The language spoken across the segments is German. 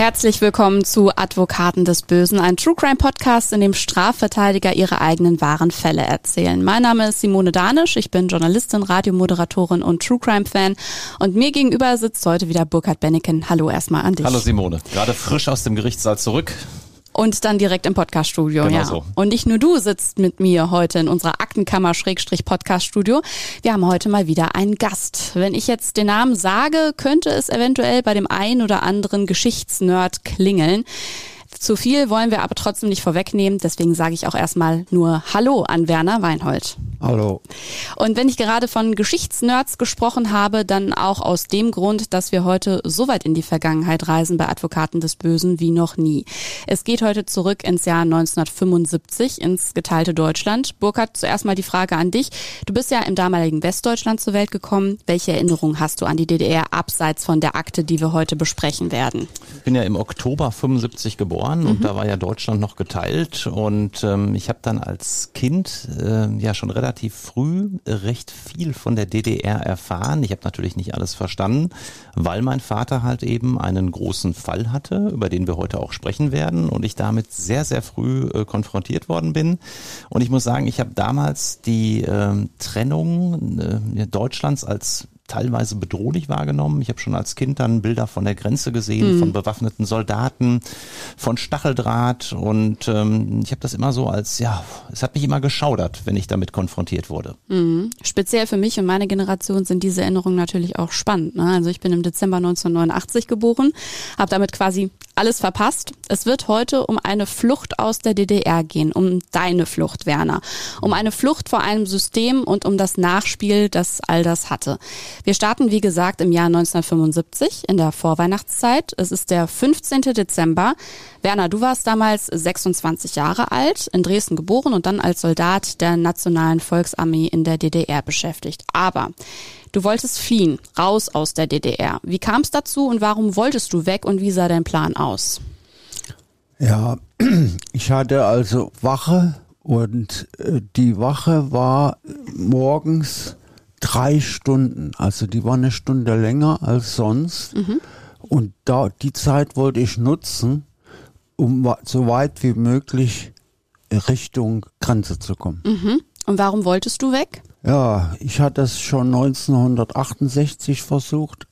Herzlich willkommen zu Advokaten des Bösen, ein True Crime Podcast, in dem Strafverteidiger ihre eigenen wahren Fälle erzählen. Mein Name ist Simone Danisch, ich bin Journalistin, Radiomoderatorin und True Crime Fan und mir gegenüber sitzt heute wieder Burkhard Benneken. Hallo erstmal an dich. Hallo Simone, gerade frisch aus dem Gerichtssaal zurück. Und dann direkt im Podcaststudio, Genau ja. so. Und nicht nur du sitzt mit mir heute in unserer Aktenkammer Schrägstrich Podcaststudio. Wir haben heute mal wieder einen Gast. Wenn ich jetzt den Namen sage, könnte es eventuell bei dem einen oder anderen Geschichtsnerd klingeln. Zu viel wollen wir aber trotzdem nicht vorwegnehmen, deswegen sage ich auch erstmal nur Hallo an Werner Weinhold. Hallo. Und wenn ich gerade von Geschichtsnerds gesprochen habe, dann auch aus dem Grund, dass wir heute so weit in die Vergangenheit reisen bei Advokaten des Bösen wie noch nie. Es geht heute zurück ins Jahr 1975, ins geteilte Deutschland. Burkhard, zuerst mal die Frage an dich. Du bist ja im damaligen Westdeutschland zur Welt gekommen. Welche Erinnerungen hast du an die DDR abseits von der Akte, die wir heute besprechen werden? Ich bin ja im Oktober 75 geboren und da war ja Deutschland noch geteilt und ähm, ich habe dann als Kind äh, ja schon relativ früh recht viel von der DDR erfahren. Ich habe natürlich nicht alles verstanden, weil mein Vater halt eben einen großen Fall hatte, über den wir heute auch sprechen werden und ich damit sehr, sehr früh äh, konfrontiert worden bin. Und ich muss sagen, ich habe damals die ähm, Trennung äh, Deutschlands als teilweise bedrohlich wahrgenommen. Ich habe schon als Kind dann Bilder von der Grenze gesehen, von bewaffneten Soldaten, von Stacheldraht und ähm, ich habe das immer so als, ja, es hat mich immer geschaudert, wenn ich damit konfrontiert wurde. Speziell für mich und meine Generation sind diese Erinnerungen natürlich auch spannend. Ne? Also ich bin im Dezember 1989 geboren, habe damit quasi alles verpasst. Es wird heute um eine Flucht aus der DDR gehen, um deine Flucht, Werner. Um eine Flucht vor einem System und um das Nachspiel, das all das hatte. Wir starten, wie gesagt, im Jahr 1975 in der Vorweihnachtszeit. Es ist der 15. Dezember. Werner, du warst damals 26 Jahre alt, in Dresden geboren und dann als Soldat der Nationalen Volksarmee in der DDR beschäftigt. Aber du wolltest fliehen, raus aus der DDR. Wie kam es dazu und warum wolltest du weg und wie sah dein Plan aus? Ja, ich hatte also Wache und äh, die Wache war morgens drei Stunden. Also die war eine Stunde länger als sonst. Und da die Zeit wollte ich nutzen, um so weit wie möglich Richtung Grenze zu kommen. Und warum wolltest du weg? Ja, ich hatte es schon 1968 versucht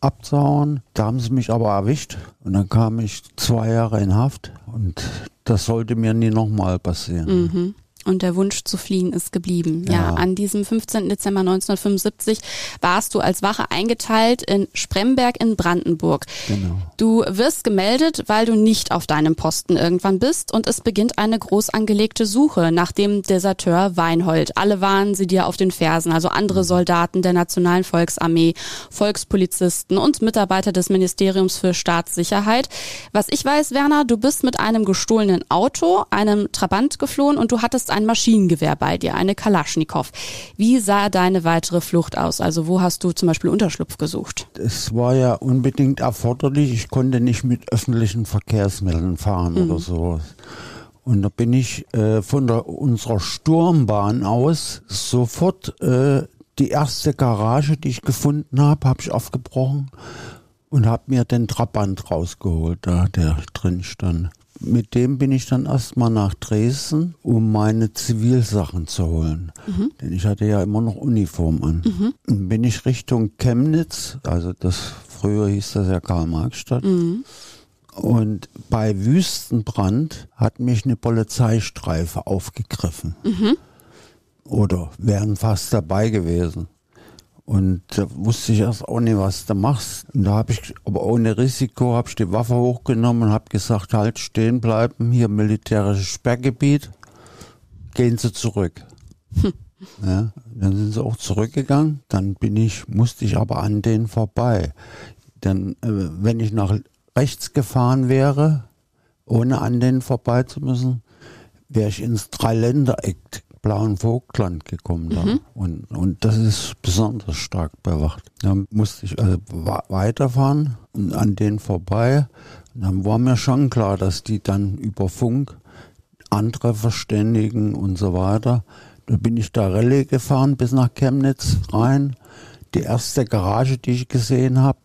abzuhauen. Da haben sie mich aber erwischt und dann kam ich zwei Jahre in Haft und das sollte mir nie nochmal passieren. Und der Wunsch zu fliehen ist geblieben. Ja. Ja. an diesem 15. Dezember 1975 warst du als Wache eingeteilt in Spremberg in Brandenburg. Genau. Du wirst gemeldet, weil du nicht auf deinem Posten irgendwann bist und es beginnt eine groß angelegte Suche nach dem Deserteur Weinhold. Alle waren sie dir auf den Fersen, also andere Soldaten der Nationalen Volksarmee, Volkspolizisten und Mitarbeiter des Ministeriums für Staatssicherheit. Was ich weiß, Werner, du bist mit einem gestohlenen Auto, einem Trabant geflohen und du hattest ein Maschinengewehr bei dir, eine Kalaschnikow. Wie sah deine weitere Flucht aus? Also wo hast du zum Beispiel Unterschlupf gesucht? Es war ja unbedingt erforderlich. Ich konnte nicht mit öffentlichen Verkehrsmitteln fahren oder sowas. Und da bin ich äh, von der, unserer Sturmbahn aus sofort äh, die erste Garage, die ich gefunden habe, habe ich aufgebrochen und habe mir den Trabant rausgeholt, da der drin stand. Mit dem bin ich dann erstmal nach Dresden, um meine Zivilsachen zu holen. Denn ich hatte ja immer noch Uniform an. Dann bin ich Richtung Chemnitz, also das früher hieß das ja Karl-Marx-Stadt. Und bei Wüstenbrand hat mich eine Polizeistreife aufgegriffen. Oder wären fast dabei gewesen. Und da wusste ich erst auch nicht, was du machst. Und da habe ich, aber ohne Risiko, habe ich die Waffe hochgenommen und habe gesagt, halt stehen bleiben, hier militärisches Sperrgebiet, gehen Sie zurück. Ja, dann sind sie auch zurückgegangen. Dann bin ich, musste ich aber an denen vorbei. Dann, äh, wenn ich nach rechts gefahren wäre, ohne an denen vorbei zu müssen, wäre ich ins Dreiländereck Blauen Vogtland gekommen da. Und, und das ist besonders stark bewacht. Da musste ich also weiterfahren und an denen vorbei. Und dann war mir schon klar, dass die dann über Funk andere verständigen und so weiter. Da bin ich da Rallye gefahren bis nach Chemnitz rein. Die erste Garage, die ich gesehen habe,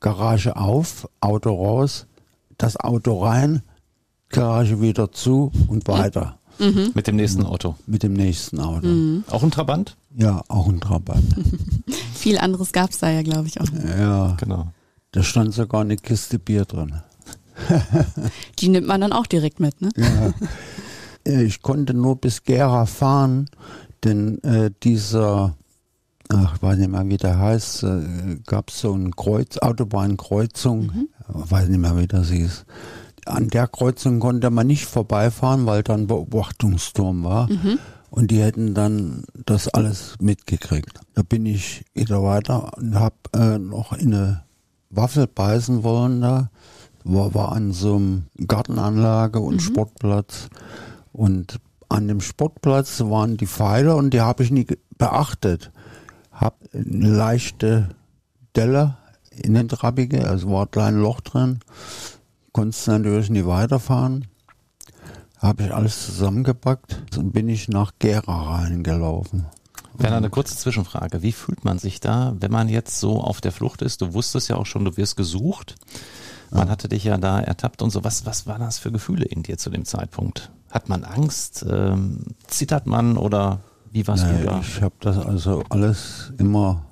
Garage auf, Auto raus, das Auto rein, Garage wieder zu und weiter Mit dem nächsten Auto. mit dem nächsten Auto. Auch ein Trabant? Ja, auch ein Trabant. Viel anderes gab's da ja, glaube ich, auch. nicht. ja, Genau. da stand sogar eine Kiste Bier drin. Die nimmt man dann auch direkt mit, ne? Äh, Ich konnte nur bis Gera fahren, denn äh, dieser, ach, ich weiß nicht mehr, wie der heißt, äh, gab es so eine Kreuz, Autobahnkreuzung, weiß nicht mehr, wie das hieß. An der Kreuzung konnte man nicht vorbeifahren, weil da ein Beobachtungsturm war. Und die hätten dann das alles mitgekriegt. Da bin ich wieder weiter und habe äh, noch in eine Waffel beißen wollen da. War, war an so einem Gartenanlage und Sportplatz. Und an dem Sportplatz waren die Pfeile und die habe ich nie beachtet. Hab eine leichte Delle in den Trabbige, also war ein kleines Loch drin. Konntest natürlich nie weiterfahren. Habe ich alles zusammengepackt und bin ich nach Gera reingelaufen. Werner, eine kurze Zwischenfrage. Wie fühlt man sich da, wenn man jetzt so auf der Flucht ist? Du wusstest ja auch schon, du wirst gesucht. Man hatte dich ja da ertappt und so. Was, was waren das für Gefühle in dir zu dem Zeitpunkt? Hat man Angst? Ähm, zittert man oder wie warst du Nee, da? ich habe das also alles immer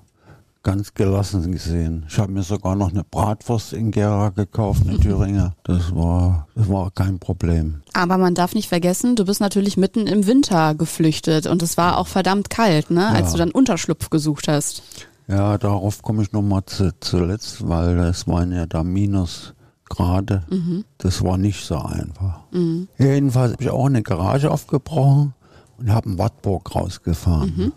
ganz gelassen gesehen. Ich habe mir sogar noch eine Bratwurst in Gera gekauft, eine Thüringer. Das war, das war kein Problem. Aber man darf nicht vergessen, du bist natürlich mitten im Winter geflüchtet und es war auch verdammt kalt, ne, als Ja. du dann Unterschlupf gesucht hast. Ja, darauf komme ich nochmal zu, zuletzt, weil es waren ja da Minusgrade. Das war nicht so einfach. Jedenfalls habe ich auch eine Garage aufgebrochen und habe einen Wartburg rausgefahren.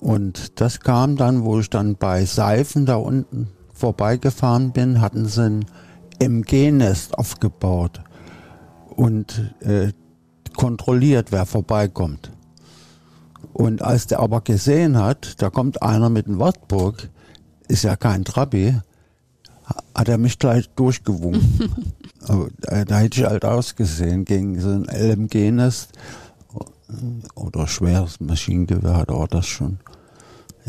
Und das kam dann, wo ich dann bei Seifen da unten vorbeigefahren bin, hatten sie ein MG-Nest aufgebaut und äh, kontrolliert, wer vorbeikommt. Und als der aber gesehen hat, da kommt einer mit dem Wartburg, ist ja kein Trabi, hat er mich gleich durchgewunken. Aber da, da hätte ich halt ausgesehen gegen so ein LMG-Nest oder schweres Maschinengewehr hat er das schon.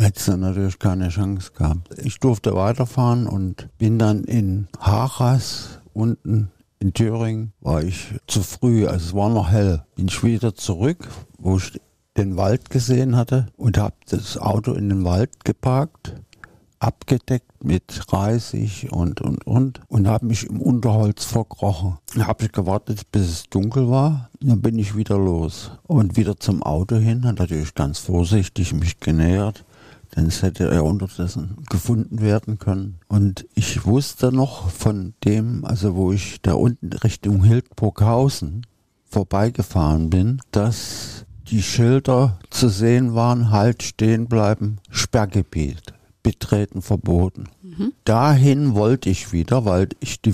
Hätte sie natürlich keine Chance gehabt. Ich durfte weiterfahren und bin dann in Hachas unten in Thüringen war ich zu früh, also es war noch hell. Bin ich wieder zurück, wo ich den Wald gesehen hatte und habe das Auto in den Wald geparkt, abgedeckt mit Reisig und und und und habe mich im Unterholz verkrochen. Dann habe ich gewartet, bis es dunkel war. Dann bin ich wieder los und wieder zum Auto hin. Hat natürlich ganz vorsichtig mich genähert. Denn es hätte er unterdessen gefunden werden können. Und ich wusste noch von dem, also wo ich da unten Richtung Hildburghausen vorbeigefahren bin, dass die Schilder zu sehen waren, halt stehen bleiben, Sperrgebiet, betreten verboten. Dahin wollte ich wieder, weil ich die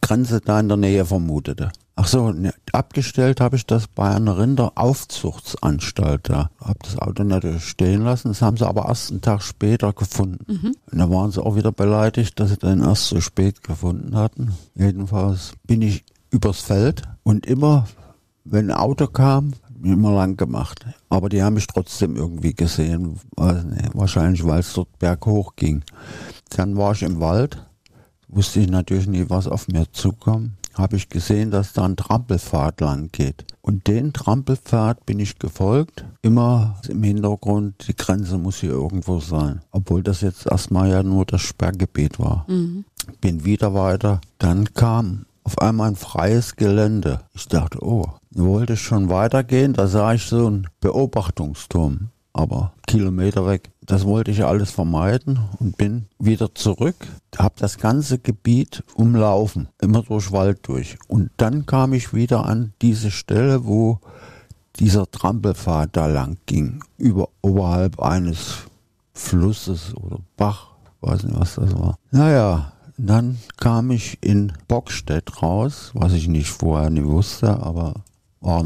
Grenze da in der Nähe vermutete. Ach so, ne, abgestellt habe ich das bei einer Rinderaufzuchtsanstalt da. Habe das Auto natürlich stehen lassen. Das haben sie aber erst einen Tag später gefunden. Und da waren sie auch wieder beleidigt, dass sie den erst so spät gefunden hatten. Jedenfalls bin ich übers Feld und immer, wenn ein Auto kam, immer lang gemacht. Aber die haben mich trotzdem irgendwie gesehen. Wahrscheinlich, weil es dort berghoch ging. Dann war ich im Wald, wusste ich natürlich nie, was auf mir zukommt. Habe ich gesehen, dass da ein Trampelpfad lang geht. Und den Trampelpfad bin ich gefolgt. Immer im Hintergrund, die Grenze muss hier irgendwo sein. Obwohl das jetzt erstmal ja nur das Sperrgebiet war. Bin wieder weiter. Dann kam auf einmal ein freies Gelände. Ich dachte, oh, wollte ich schon weitergehen. Da sah ich so einen Beobachtungsturm, aber Kilometer weg. Das wollte ich alles vermeiden und bin wieder zurück. Habe das ganze Gebiet umlaufen, immer durch Wald durch. Und dann kam ich wieder an diese Stelle, wo dieser Trampelpfad da lang ging, über oberhalb eines Flusses oder Bach, weiß nicht, was das war. Naja, dann kam ich in Bockstedt raus, was ich nicht vorher nie wusste, aber war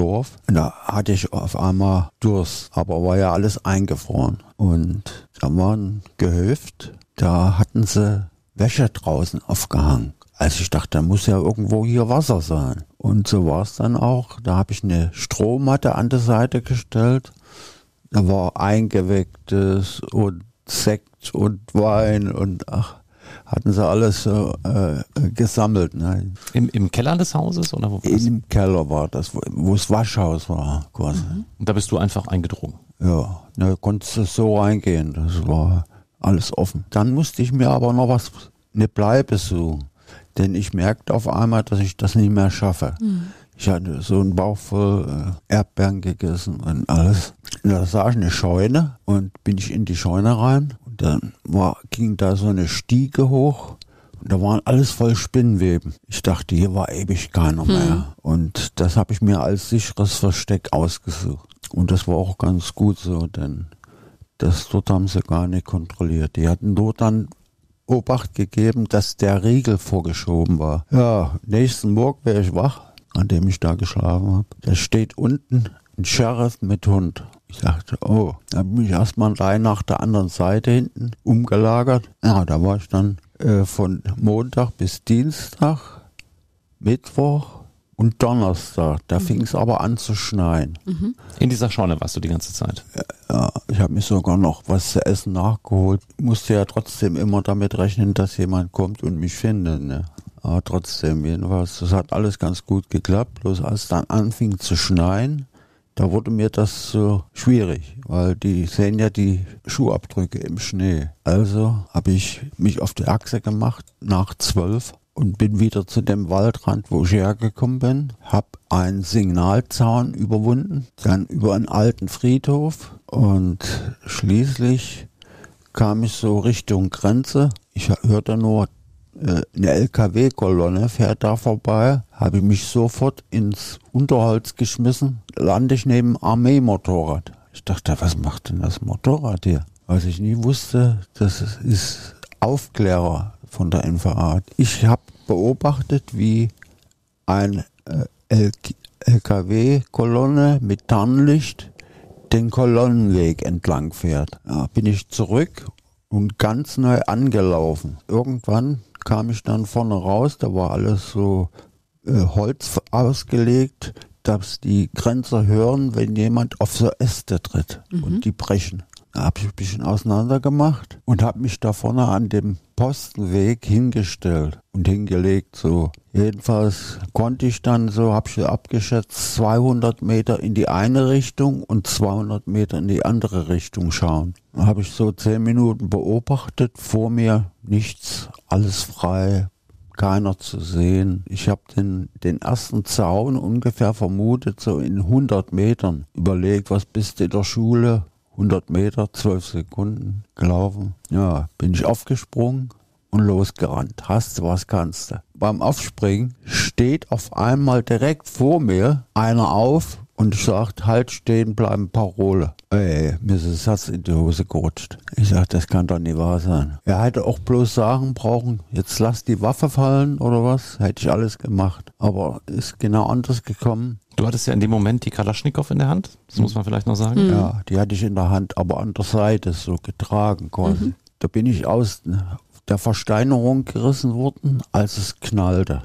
Dorf. Und da hatte ich auf einmal Durst, aber war ja alles eingefroren. Und da war ein Gehöft, da hatten sie Wäsche draußen aufgehangen. Also ich dachte, da muss ja irgendwo hier Wasser sein. Und so war es dann auch. Da habe ich eine Strohmatte an der Seite gestellt. Da war eingewecktes und Sekt und Wein und ach, hatten sie alles so äh, gesammelt. Ne? Im, Im Keller des Hauses oder wo war das? Im Keller war das, wo, wo das Waschhaus war quasi. Und da bist du einfach eingedrungen. Ja, da konntest du so reingehen. Das war alles offen. Dann musste ich mir aber noch was, eine Bleibe suchen. Denn ich merkte auf einmal, dass ich das nicht mehr schaffe. Ich hatte so einen Bauch voll äh, Erdbeeren gegessen und alles. Und da sah ich eine Scheune und bin ich in die Scheune rein. Dann war, ging da so eine Stiege hoch. Und da waren alles voll Spinnweben. Ich dachte, hier war ewig keiner mehr. Und das habe ich mir als sicheres Versteck ausgesucht. Und das war auch ganz gut so, denn das dort haben sie gar nicht kontrolliert. Die hatten dort dann Obacht gegeben, dass der Riegel vorgeschoben war. Ja, nächsten Morgen wäre ich wach, an dem ich da geschlafen habe. Da steht unten ein Sheriff mit Hund. Ich dachte, oh, da bin ich erstmal rein nach der anderen Seite hinten umgelagert. Ja, da war ich dann äh, von Montag bis Dienstag, Mittwoch und Donnerstag. Da fing es aber an zu schneien. In dieser Scheune warst du die ganze Zeit. Ja, ich habe mir sogar noch was zu essen nachgeholt. Musste ja trotzdem immer damit rechnen, dass jemand kommt und mich findet. Ne? Aber trotzdem, jedenfalls, das hat alles ganz gut geklappt. Bloß als dann anfing zu schneien, da wurde mir das so schwierig, weil die sehen ja die Schuhabdrücke im Schnee. Also habe ich mich auf die Achse gemacht nach zwölf und bin wieder zu dem Waldrand, wo ich hergekommen bin, habe einen Signalzaun überwunden, dann über einen alten Friedhof und schließlich kam ich so Richtung Grenze. Ich hörte nur, eine LKW-Kolonne fährt da vorbei, habe ich mich sofort ins Unterholz geschmissen, lande ich neben Armeemotorrad. Ich dachte, was macht denn das Motorrad hier? Was ich nie wusste, das ist Aufklärer von der NVA. Ich habe beobachtet, wie ein äh, LKW-Kolonne mit Tarnlicht den Kolonnenweg entlang fährt. Ja, bin ich zurück und ganz neu angelaufen. Irgendwann kam ich dann vorne raus, da war alles so äh, Holz ausgelegt, dass die Grenzer hören, wenn jemand auf so Äste tritt und die brechen. Da habe ich ein bisschen auseinander gemacht und habe mich da vorne an dem Postenweg hingestellt und hingelegt so. Jedenfalls konnte ich dann so, habe ich abgeschätzt, 200 Meter in die eine Richtung und 200 Meter in die andere Richtung schauen. Da habe ich so zehn Minuten beobachtet, vor mir nichts, alles frei, keiner zu sehen. Ich habe den, den ersten Zaun ungefähr vermutet, so in 100 Metern. Überlegt, was bist du in der Schule? 100 Meter, 12 Sekunden gelaufen. Ja, bin ich aufgesprungen und losgerannt. Hast du was kannst du. Beim Aufspringen steht auf einmal direkt vor mir einer auf und sagt, halt stehen bleiben, Parole. Ey, mir ist das Herz in die Hose gerutscht. Ich sag, das kann doch nicht wahr sein. Er hätte auch bloß sagen brauchen, jetzt lass die Waffe fallen oder was. Hätte ich alles gemacht. Aber ist genau anders gekommen. Du hattest ja in dem Moment die Kalaschnikow in der Hand. Das muss man vielleicht noch sagen. Ja, die hatte ich in der Hand, aber an der Seite so getragen quasi. Da bin ich aus der Versteinerung gerissen worden, als es knallte.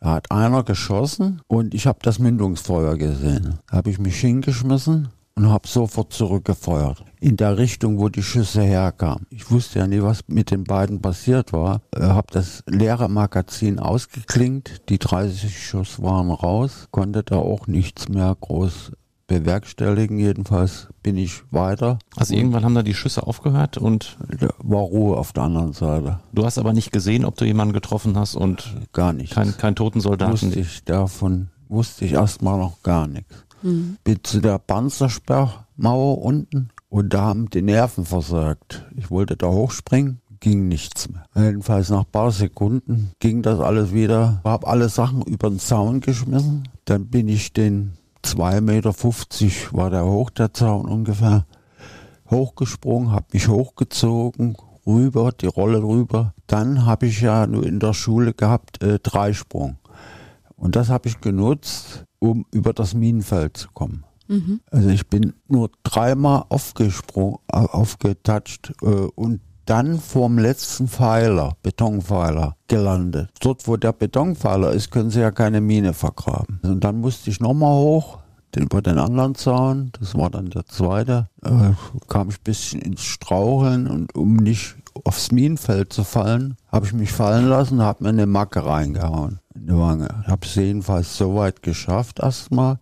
Da hat einer geschossen und ich habe das Mündungsfeuer gesehen. Da habe ich mich hingeschmissen und habe sofort zurückgefeuert. In der Richtung, wo die Schüsse herkamen. Ich wusste ja nie, was mit den beiden passiert war. Äh, habe das leere Magazin ausgeklingt. Die 30 Schuss waren raus. Konnte da auch nichts mehr groß bewerkstelligen. Jedenfalls bin ich weiter. Also irgendwann haben da die Schüsse aufgehört und war Ruhe auf der anderen Seite. du hast aber nicht gesehen, ob du jemanden getroffen hast und Gar nichts. kein, kein toten Soldaten. wusste ich davon, wusste ich erstmal noch gar nichts. Bin zu der Panzersperrmauer unten und da haben die Nerven versagt. Ich wollte da hochspringen, ging nichts mehr. Jedenfalls nach ein paar Sekunden ging das alles wieder. Hab alle Sachen über den Zaun geschmissen. Dann bin ich den 2,50 Meter war der hoch, der Zaun ungefähr, hochgesprungen, hab mich hochgezogen, rüber, die Rolle rüber. Dann habe ich ja nur in der Schule gehabt äh, Dreisprung. Und das habe ich genutzt, um über das Minenfeld zu kommen. Also ich bin nur dreimal aufgesprungen, au- aufgetatscht äh, und dann vorm letzten Pfeiler, Betonpfeiler, gelandet. Dort, wo der Betonpfeiler ist, können sie ja keine Mine vergraben. Und dann musste ich nochmal hoch, über den anderen Zaun, das war dann der zweite, äh, kam ich ein bisschen ins Straucheln und um nicht aufs Minenfeld zu fallen, habe ich mich fallen lassen, habe mir eine Macke reingehauen in die Wange. Ich habe es jedenfalls so weit geschafft erstmal.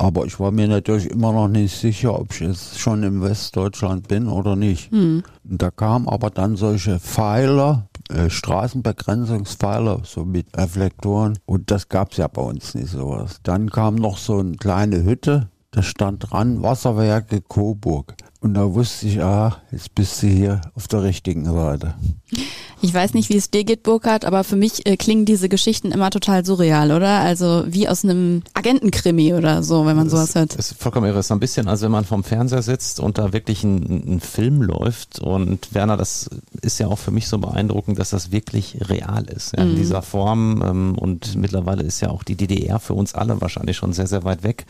Aber ich war mir natürlich immer noch nicht sicher, ob ich jetzt schon im Westdeutschland bin oder nicht. Mhm. Da kamen aber dann solche Pfeiler, äh, Straßenbegrenzungspfeiler, so mit Reflektoren. Und das gab es ja bei uns nicht sowas. Dann kam noch so eine kleine Hütte, da stand dran Wasserwerke Coburg. Und da wusste ich, ah, jetzt bist du hier auf der richtigen Seite. Ich weiß nicht, wie es dir geht, Burkhard, aber für mich äh, klingen diese Geschichten immer total surreal, oder? Also wie aus einem Agentenkrimi oder so, wenn man das sowas hört. Das ist vollkommen irre. Es ist ein bisschen, als wenn man vorm Fernseher sitzt und da wirklich ein, ein, Film läuft. Und Werner, das ist ja auch für mich so beeindruckend, dass das wirklich real ist, ja, in mhm. dieser Form. Ähm, und mittlerweile ist ja auch die DDR für uns alle wahrscheinlich schon sehr, sehr weit weg.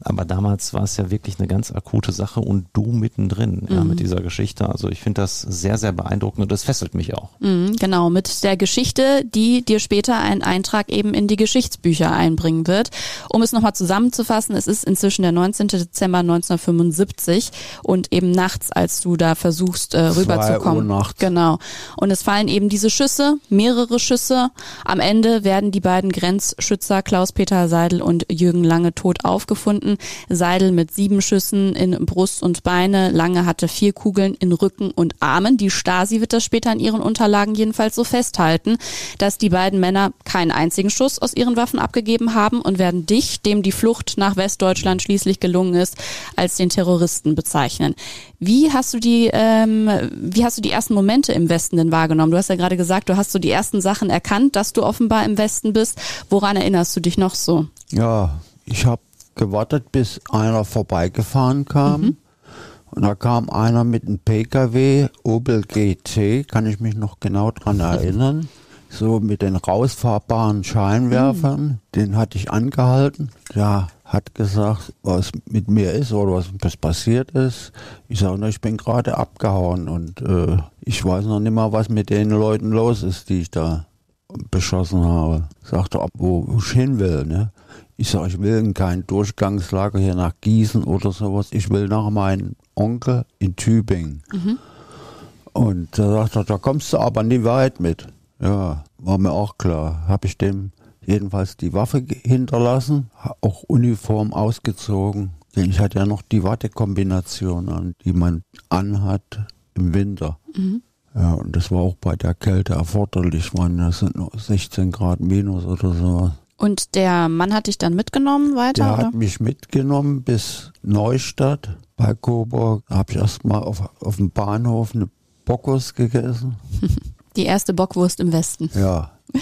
Aber damals war es ja wirklich eine ganz akute Sache und du mittendrin mhm. ja, mit dieser Geschichte. Also ich finde das sehr, sehr beeindruckend und das fesselt mich auch. Mhm. Mhm, genau, mit der Geschichte, die dir später einen Eintrag eben in die Geschichtsbücher einbringen wird. Um es nochmal zusammenzufassen, es ist inzwischen der 19. Dezember 1975 und eben nachts, als du da versuchst äh, rüberzukommen. Genau. Und es fallen eben diese Schüsse, mehrere Schüsse. Am Ende werden die beiden Grenzschützer Klaus-Peter Seidel und Jürgen Lange tot aufgefunden. Seidel mit sieben Schüssen in Brust und Beine. Lange hatte vier Kugeln in Rücken und Armen. Die Stasi wird das später in ihren Unterlagen Unterlagen jedenfalls so festhalten, dass die beiden Männer keinen einzigen Schuss aus ihren Waffen abgegeben haben und werden dich, dem die Flucht nach Westdeutschland schließlich gelungen ist, als den Terroristen bezeichnen. Wie hast du die, ähm, wie hast du die ersten Momente im Westen denn wahrgenommen? Du hast ja gerade gesagt, du hast so die ersten Sachen erkannt, dass du offenbar im Westen bist. Woran erinnerst du dich noch so? Ja, ich habe gewartet, bis einer vorbeigefahren kam. Mhm. Und da kam einer mit einem PKW, Opel GT, kann ich mich noch genau dran erinnern. So mit den rausfahrbaren Scheinwerfern. Mhm. Den hatte ich angehalten. Der hat gesagt, was mit mir ist oder was passiert ist. Ich sage, ich bin gerade abgehauen und äh, ich weiß noch nicht mal, was mit den Leuten los ist, die ich da beschossen habe. Sagte, wo, wo ich hin will. Ne? Ich sage, ich will in kein Durchgangslager hier nach Gießen oder sowas. Ich will nach meinem Onkel in Tübingen. Mhm. Und da sagt er, da kommst du aber nie weit mit. Ja, war mir auch klar. Habe ich dem jedenfalls die Waffe hinterlassen, auch Uniform ausgezogen. Denn ich hatte ja noch die Wattekombination an, die man anhat im Winter. Mhm. Ja, und das war auch bei der Kälte erforderlich. Man, das sind nur 16 Grad minus oder so. Und der Mann hat dich dann mitgenommen weiter? Der oder? hat mich mitgenommen bis Neustadt bei Coburg. Da habe ich erstmal auf, auf dem Bahnhof eine Bockwurst gegessen. Die erste Bockwurst im Westen. Ja.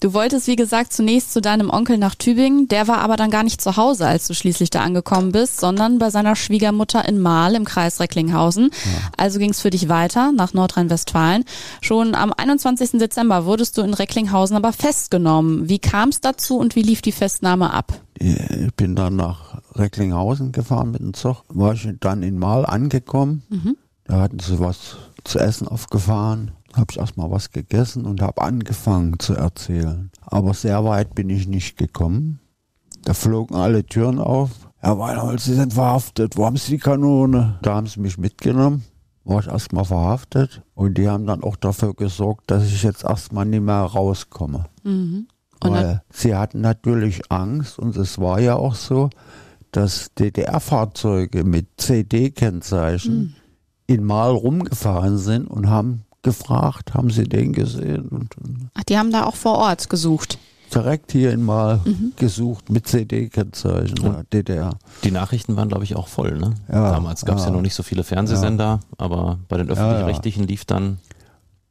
Du wolltest, wie gesagt, zunächst zu deinem Onkel nach Tübingen. Der war aber dann gar nicht zu Hause, als du schließlich da angekommen bist, sondern bei seiner Schwiegermutter in Mahl im Kreis Recklinghausen. Ja. Also ging es für dich weiter nach Nordrhein-Westfalen. Schon am 21. Dezember wurdest du in Recklinghausen aber festgenommen. Wie kam es dazu und wie lief die Festnahme ab? Ich bin dann nach Recklinghausen gefahren mit dem Zug, war ich dann in Mahl angekommen. Mhm. Da hatten sie was zu essen aufgefahren habe ich erstmal was gegessen und habe angefangen zu erzählen. Aber sehr weit bin ich nicht gekommen. Da flogen alle Türen auf. Herr Weinhold, Sie sind verhaftet. Wo haben Sie die Kanone? Da haben sie mich mitgenommen. War ich erstmal verhaftet. Und die haben dann auch dafür gesorgt, dass ich jetzt erstmal nicht mehr rauskomme. Mhm. Weil sie hatten natürlich Angst und es war ja auch so, dass DDR-Fahrzeuge mit CD-Kennzeichen mhm. in Mal rumgefahren sind und haben gefragt, haben Sie den gesehen? Und, Ach, die haben da auch vor Ort gesucht. Direkt hier in mal mhm. gesucht mit CD-Kennzeichen, ja, DDR. Die Nachrichten waren, glaube ich, auch voll, ne? Ja, Damals gab es ja. ja. noch nicht so viele Fernsehsender, ja. aber bei den öffentlich-rechtlichen lief dann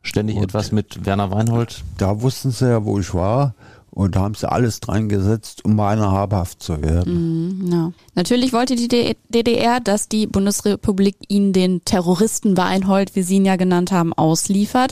ständig und etwas mit Werner Weinhold. Da wussten sie ja, wo ich war Und da haben sie alles dran gesetzt, um meiner habhaft zu werden. Mhm, ja. Natürlich wollte die DDR, dass die Bundesrepublik ihn den Terroristen Weinhold, wie Sie ihn ja genannt haben, ausliefert.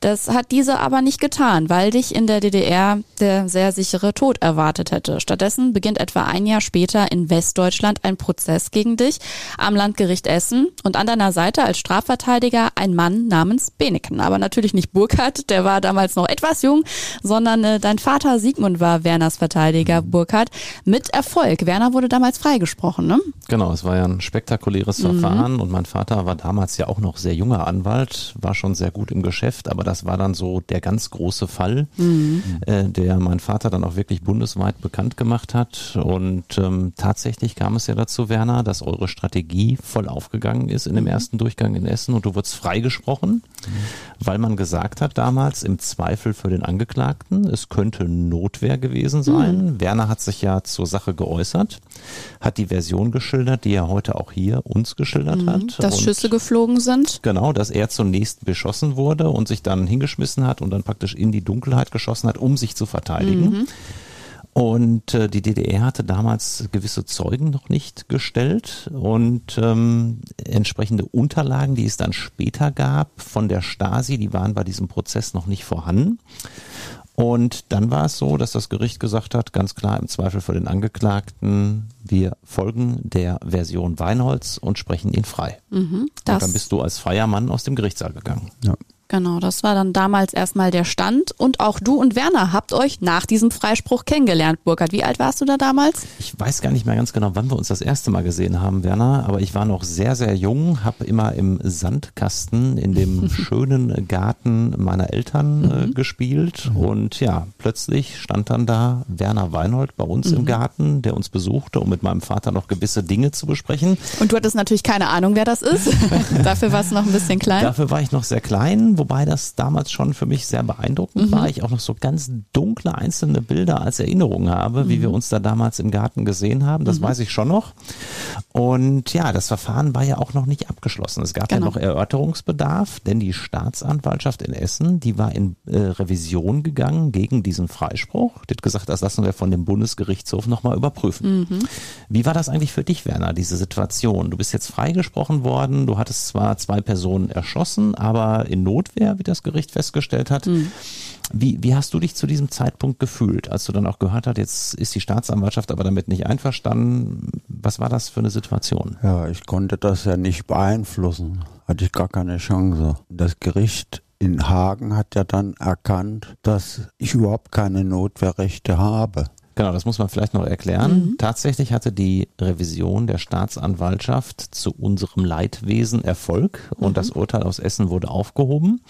Das hat diese aber nicht getan, weil dich in der DDR der sehr sichere Tod erwartet hätte. Stattdessen beginnt etwa ein Jahr später in Westdeutschland ein Prozess gegen dich am Landgericht Essen und an deiner Seite als Strafverteidiger ein Mann namens Beneken. Aber natürlich nicht Burkhardt, der war damals noch etwas jung, sondern äh, dein Vater Sigmund war Werners Verteidiger, Burkhardt, mit Erfolg. Werner wurde damals freigesprochen, ne? Genau, es war ja ein spektakuläres mhm. Verfahren und mein Vater war damals ja auch noch sehr junger Anwalt, war schon sehr gut im Geschäft, aber das war dann so der ganz große Fall, mhm. äh, der mein Vater dann auch wirklich bundesweit bekannt gemacht hat. Und ähm, tatsächlich kam es ja dazu, Werner, dass eure Strategie voll aufgegangen ist in dem mhm. ersten Durchgang in Essen und du wurdest freigesprochen, mhm. weil man gesagt hat damals im Zweifel für den Angeklagten, es könnte Notwehr gewesen sein. Mhm. Werner hat sich ja zur Sache geäußert, hat die Version geschildert, die er heute auch hier uns geschildert mhm. hat. Dass Schüsse geflogen sind. Genau, dass er zunächst beschossen wurde und sich dann hingeschmissen hat und dann praktisch in die Dunkelheit geschossen hat, um sich zu verteidigen. Mhm. Und äh, die DDR hatte damals gewisse Zeugen noch nicht gestellt und ähm, entsprechende Unterlagen, die es dann später gab von der Stasi, die waren bei diesem Prozess noch nicht vorhanden. Und dann war es so, dass das Gericht gesagt hat, ganz klar im Zweifel für den Angeklagten, wir folgen der Version Weinholz und sprechen ihn frei. Mhm, und dann bist du als freier Mann aus dem Gerichtssaal gegangen. Ja. Genau, das war dann damals erstmal der Stand. Und auch du und Werner habt euch nach diesem Freispruch kennengelernt, Burkhard. Wie alt warst du da damals? Ich weiß gar nicht mehr ganz genau, wann wir uns das erste Mal gesehen haben, Werner. Aber ich war noch sehr, sehr jung, habe immer im Sandkasten in dem schönen Garten meiner Eltern äh, mhm. gespielt. Und ja, plötzlich stand dann da Werner Weinhold bei uns mhm. im Garten, der uns besuchte, um mit meinem Vater noch gewisse Dinge zu besprechen. Und du hattest natürlich keine Ahnung, wer das ist. Dafür warst du noch ein bisschen klein. Dafür war ich noch sehr klein wobei das damals schon für mich sehr beeindruckend mhm. war. Ich auch noch so ganz dunkle einzelne Bilder als Erinnerung habe, mhm. wie wir uns da damals im Garten gesehen haben. Das mhm. weiß ich schon noch. Und ja, das Verfahren war ja auch noch nicht abgeschlossen. Es gab genau. ja noch Erörterungsbedarf, denn die Staatsanwaltschaft in Essen, die war in äh, Revision gegangen gegen diesen Freispruch. Die hat gesagt, das lassen wir von dem Bundesgerichtshof nochmal überprüfen. Mhm. Wie war das eigentlich für dich, Werner, diese Situation? Du bist jetzt freigesprochen worden, du hattest zwar zwei Personen erschossen, aber in Not Notwehr, wie das Gericht festgestellt hat. Mhm. Wie, wie hast du dich zu diesem Zeitpunkt gefühlt, als du dann auch gehört hast, jetzt ist die Staatsanwaltschaft aber damit nicht einverstanden? Was war das für eine Situation? Ja, ich konnte das ja nicht beeinflussen. Hatte ich gar keine Chance. Das Gericht in Hagen hat ja dann erkannt, dass ich überhaupt keine Notwehrrechte habe. Genau, das muss man vielleicht noch erklären. Mhm. Tatsächlich hatte die Revision der Staatsanwaltschaft zu unserem Leidwesen Erfolg und mhm. das Urteil aus Essen wurde aufgehoben.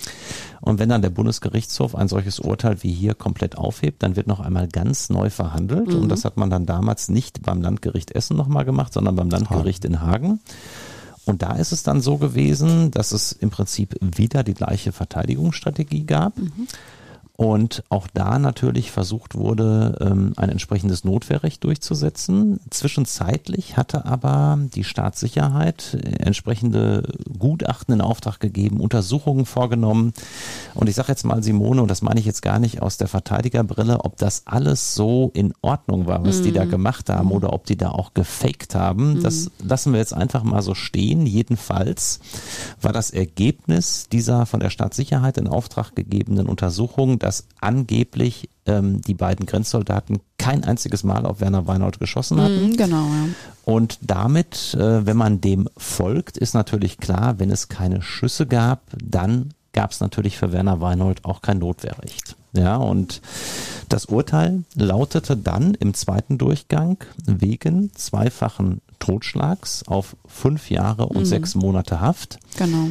Und wenn dann der Bundesgerichtshof ein solches Urteil wie hier komplett aufhebt, dann wird noch einmal ganz neu verhandelt. Mhm. Und das hat man dann damals nicht beim Landgericht Essen nochmal gemacht, sondern beim Landgericht in Hagen. Und da ist es dann so gewesen, dass es im Prinzip wieder die gleiche Verteidigungsstrategie gab. Mhm und auch da natürlich versucht wurde, ähm, ein entsprechendes Notwehrrecht durchzusetzen. Zwischenzeitlich hatte aber die Staatssicherheit entsprechende Gutachten in Auftrag gegeben, Untersuchungen vorgenommen. Und ich sage jetzt mal, Simone, und das meine ich jetzt gar nicht aus der Verteidigerbrille, ob das alles so in Ordnung war, was mm. die da mhm. gemacht haben oder ob die da auch gefaked haben. Mm. Das lassen wir jetzt einfach mal so stehen. Jedenfalls war das Ergebnis dieser von der Staatssicherheit in Auftrag gegebenen Untersuchung, dass angeblich ähm, die beiden Grenzsoldaten kein einziges Mal auf Werner Weinhold geschossen hatten. Mm, genau. Ja. Und damit, äh, wenn man dem folgt, ist natürlich klar, wenn es keine Schüsse gab, dann gab es natürlich für Werner Weinhold auch kein Notwehrrecht. Ja, und das Urteil lautete dann im zweiten Durchgang wegen zweifachen Totschlags auf fünf Jahre und mhm. sechs Monate Haft. Genau.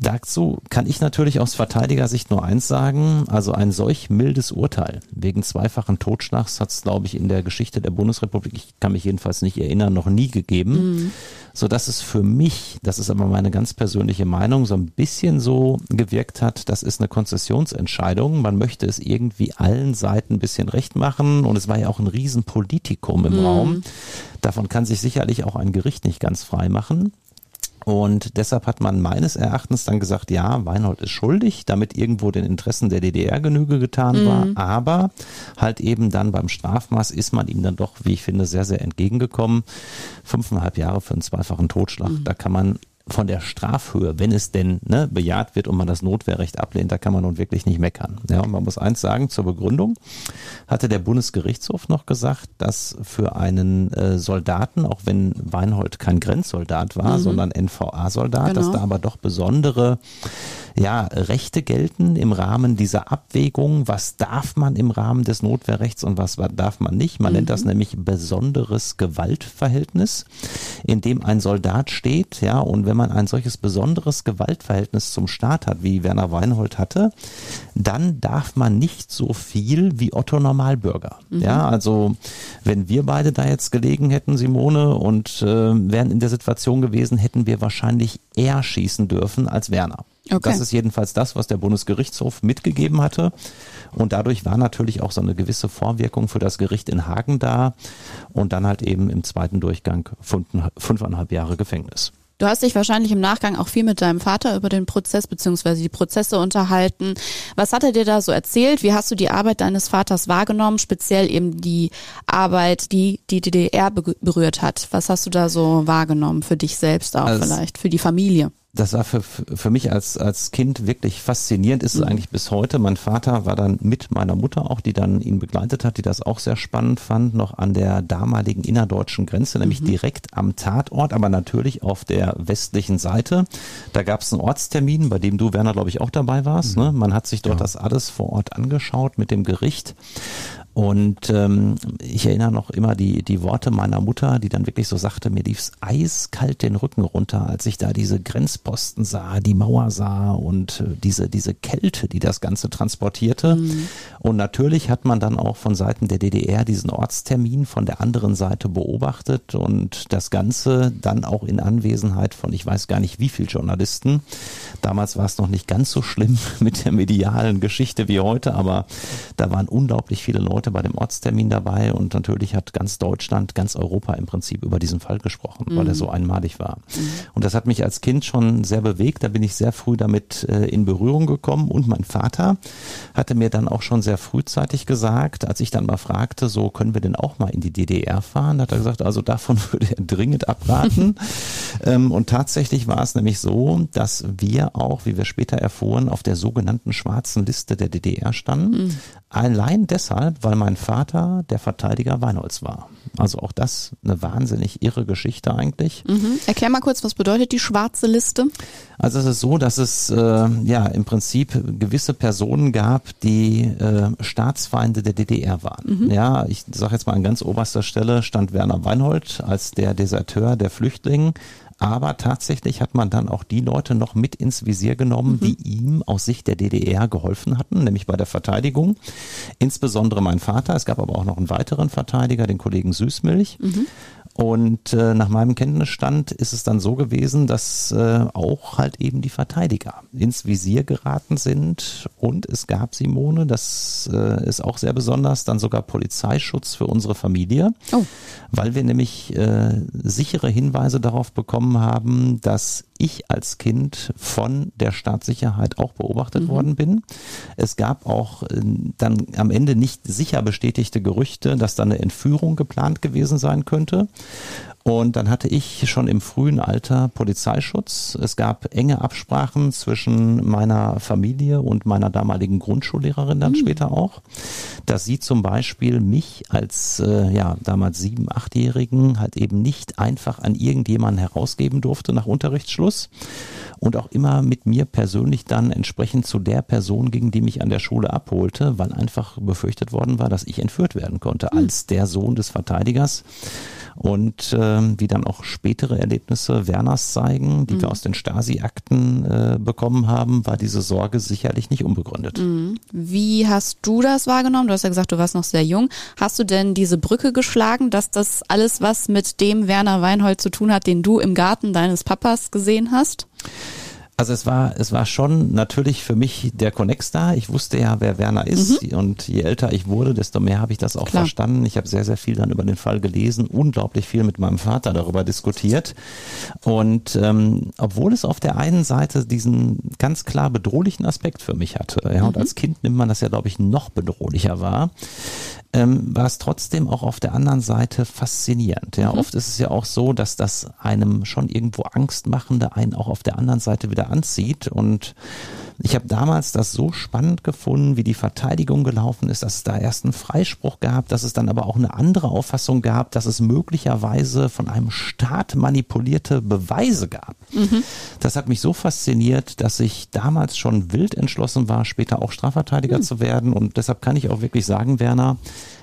Dazu kann ich natürlich aus Verteidigersicht nur eins sagen, also ein solch mildes Urteil wegen zweifachen Totschlags hat es, glaube ich, in der Geschichte der Bundesrepublik, ich kann mich jedenfalls nicht erinnern, noch nie gegeben, mhm. so dass es für mich, das ist aber meine ganz persönliche Meinung, so ein bisschen so gewirkt hat, das ist eine Konzessionsentscheidung, man möchte es irgendwie allen Seiten ein bisschen recht machen und es war ja auch ein Riesenpolitikum im mhm. Raum. Davon kann sich sicherlich auch ein Gericht nicht ganz frei machen. Und deshalb hat man meines Erachtens dann gesagt, ja, Weinhold ist schuldig, damit irgendwo den Interessen der DDR Genüge getan war. Mhm. Aber halt eben dann beim Strafmaß ist man ihm dann doch, wie ich finde, sehr, sehr entgegengekommen. Fünfeinhalb Jahre für einen zweifachen Totschlag. Mhm. Da kann man von der Strafhöhe, wenn es denn ne, bejaht wird und man das Notwehrrecht ablehnt, da kann man nun wirklich nicht meckern. Ja, und man muss eins sagen zur Begründung, hatte der Bundesgerichtshof noch gesagt, dass für einen äh, Soldaten, auch wenn Weinhold kein Grenzsoldat war, sondern NVA-Soldat, dass Genau. da aber doch besondere ja, Rechte gelten im Rahmen dieser Abwägung, was darf man im Rahmen des Notwehrrechts und was darf man nicht. Man nennt das nämlich besonderes Gewaltverhältnis, in dem ein Soldat steht, ja, und wenn man ein solches besonderes Gewaltverhältnis zum Staat hat, wie Werner Weinhold hatte, dann darf man nicht so viel wie Otto Normalbürger. Ja, also wenn wir beide da jetzt gelegen hätten, Simone, und äh, wären in der Situation gewesen, hätten wir wahrscheinlich eher schießen dürfen als Werner. Okay. Das ist jedenfalls das, was der Bundesgerichtshof mitgegeben hatte. Und dadurch war natürlich auch so eine gewisse Vorwirkung für das Gericht in Hagen da. Und dann halt eben im zweiten Durchgang fünf, fünfeinhalb Jahre Gefängnis. Du hast dich wahrscheinlich im Nachgang auch viel mit deinem Vater über den Prozess beziehungsweise die Prozesse unterhalten. Was hat er dir da so erzählt? Wie hast du die Arbeit deines Vaters wahrgenommen? Speziell eben die Arbeit, die die DDR be- berührt hat. Was hast du da so wahrgenommen für dich selbst auch Also- vielleicht, für die Familie? Das war für, für mich als, als Kind wirklich faszinierend, ist es eigentlich bis heute. Mein Vater war dann mit meiner Mutter auch, die dann ihn begleitet hat, die das auch sehr spannend fand, noch an der damaligen innerdeutschen Grenze, nämlich direkt am Tatort, aber natürlich auf der westlichen Seite. Da gab es einen Ortstermin, bei dem du, Werner, glaube ich, auch dabei warst. Ne? Man hat sich dort das alles vor Ort angeschaut mit dem Gericht. Und ähm, ich erinnere noch immer die, die Worte meiner Mutter, die dann wirklich so sagte, mir lief's eiskalt den Rücken runter, als ich da diese Grenzposten sah, die Mauer sah und äh, diese, diese Kälte, die das Ganze transportierte. Und natürlich hat man dann auch von Seiten der DDR diesen Ortstermin von der anderen Seite beobachtet und das Ganze dann auch in Anwesenheit von, ich weiß gar nicht wie viel Journalisten. Damals war es noch nicht ganz so schlimm mit der medialen Geschichte wie heute, aber da waren unglaublich viele Leute bei dem Ortstermin dabei und natürlich hat ganz Deutschland, ganz Europa im Prinzip über diesen Fall gesprochen, weil er so einmalig war. Und das hat mich als Kind schon sehr bewegt. Da bin ich sehr früh damit äh, in Berührung gekommen und mein Vater hatte mir dann auch schon sehr frühzeitig gesagt, als ich dann mal fragte, so können wir denn auch mal in die DDR fahren, hat er gesagt, also davon würde er dringend abraten. ähm, und tatsächlich war es nämlich so, dass wir auch, wie wir später erfuhren, auf der sogenannten schwarzen Liste der DDR standen. Allein deshalb, weil mein Vater der Verteidiger Weinholz war. Also auch das eine wahnsinnig irre Geschichte eigentlich. Mhm. Erklär mal kurz, was bedeutet die schwarze Liste? Also es ist so, dass es äh, ja im Prinzip gewisse Personen gab, die äh, Staatsfeinde der DDR waren. Ja, ich sage jetzt mal an ganz oberster Stelle stand Werner Weinhold als der Deserteur der Flüchtlinge. Aber tatsächlich hat man dann auch die Leute noch mit ins Visier genommen, die ihm aus Sicht der DDR geholfen hatten, nämlich bei der Verteidigung. Insbesondere mein Vater. Es gab aber auch noch einen weiteren Verteidiger, den Kollegen Süßmilch. Und äh, nach meinem Kenntnisstand ist es dann so gewesen, dass äh, auch halt eben die Verteidiger ins Visier geraten sind. Und es gab, Simone, das äh, ist auch sehr besonders, dann sogar Polizeischutz für unsere Familie, Oh. weil wir nämlich äh, sichere Hinweise darauf bekommen haben, dass ich als Kind von der Staatssicherheit auch beobachtet worden bin. Es gab auch äh, dann am Ende nicht sicher bestätigte Gerüchte, dass da eine Entführung geplant gewesen sein könnte. Und dann hatte ich schon im frühen Alter Polizeischutz. Es gab enge Absprachen zwischen meiner Familie und meiner damaligen Grundschullehrerin dann später auch, dass sie zum Beispiel mich als äh, ja damals sieben, achtjährigen halt eben nicht einfach an irgendjemanden herausgeben durfte nach Unterrichtsschluss und auch immer mit mir persönlich dann entsprechend zu der Person ging, die mich an der Schule abholte, weil einfach befürchtet worden war, dass ich entführt werden konnte als der Sohn des Verteidigers. Und ähm, wie dann auch spätere Erlebnisse Werners zeigen, die wir aus den Stasi-Akten äh, bekommen haben, war diese Sorge sicherlich nicht unbegründet. Wie hast du das wahrgenommen? Du hast ja gesagt, du warst noch sehr jung. Hast du denn diese Brücke geschlagen, dass das alles was mit dem Werner Weinhold zu tun hat, den du im Garten deines Papas gesehen hast? Also es war, es war schon natürlich für mich der Connex da. Ich wusste ja, wer Werner ist mhm. und je älter ich wurde, desto mehr habe ich das auch Klar. verstanden. Ich habe sehr, sehr viel dann über den Fall gelesen, unglaublich viel mit meinem Vater darüber diskutiert. Und ähm, obwohl es auf der einen Seite diesen ganz klar bedrohlichen Aspekt für mich hatte, ja, mhm. und als Kind nimmt man das ja, glaube ich, noch bedrohlicher wahr, ähm, war es trotzdem auch auf der anderen Seite faszinierend. Ja, mhm. oft ist es ja auch so, dass das einem schon irgendwo Angstmachende einen auch auf der anderen Seite wieder anzieht und ich habe damals das so spannend gefunden, wie die Verteidigung gelaufen ist, dass es da erst einen Freispruch gab, dass es dann aber auch eine andere Auffassung gab, dass es möglicherweise von einem Staat manipulierte Beweise gab. Mhm. Das hat mich so fasziniert, dass ich damals schon wild entschlossen war, später auch Strafverteidiger mhm. zu werden. Und deshalb kann ich auch wirklich sagen, Werner,